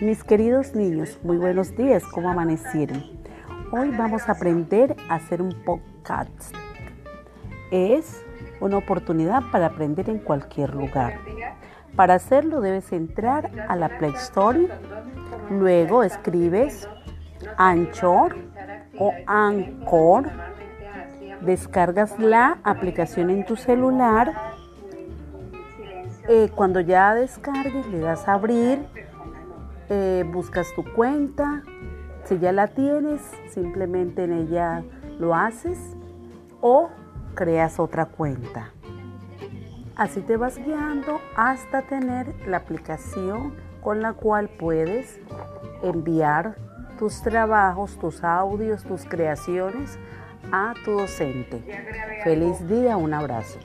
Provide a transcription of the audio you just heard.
Mis queridos niños, muy buenos días, ¿cómo amanecieron? Hoy vamos a aprender a hacer un podcast. Es una oportunidad para aprender en cualquier lugar. Para hacerlo debes entrar a la Play Store, luego escribes Anchor o Anchor, descargas la aplicación en tu celular. Eh, cuando ya descargues le das a abrir eh, buscas tu cuenta, si ya la tienes, simplemente en ella lo haces o creas otra cuenta. Así te vas guiando hasta tener la aplicación con la cual puedes enviar tus trabajos, tus audios, tus creaciones a tu docente. Feliz día, un abrazo.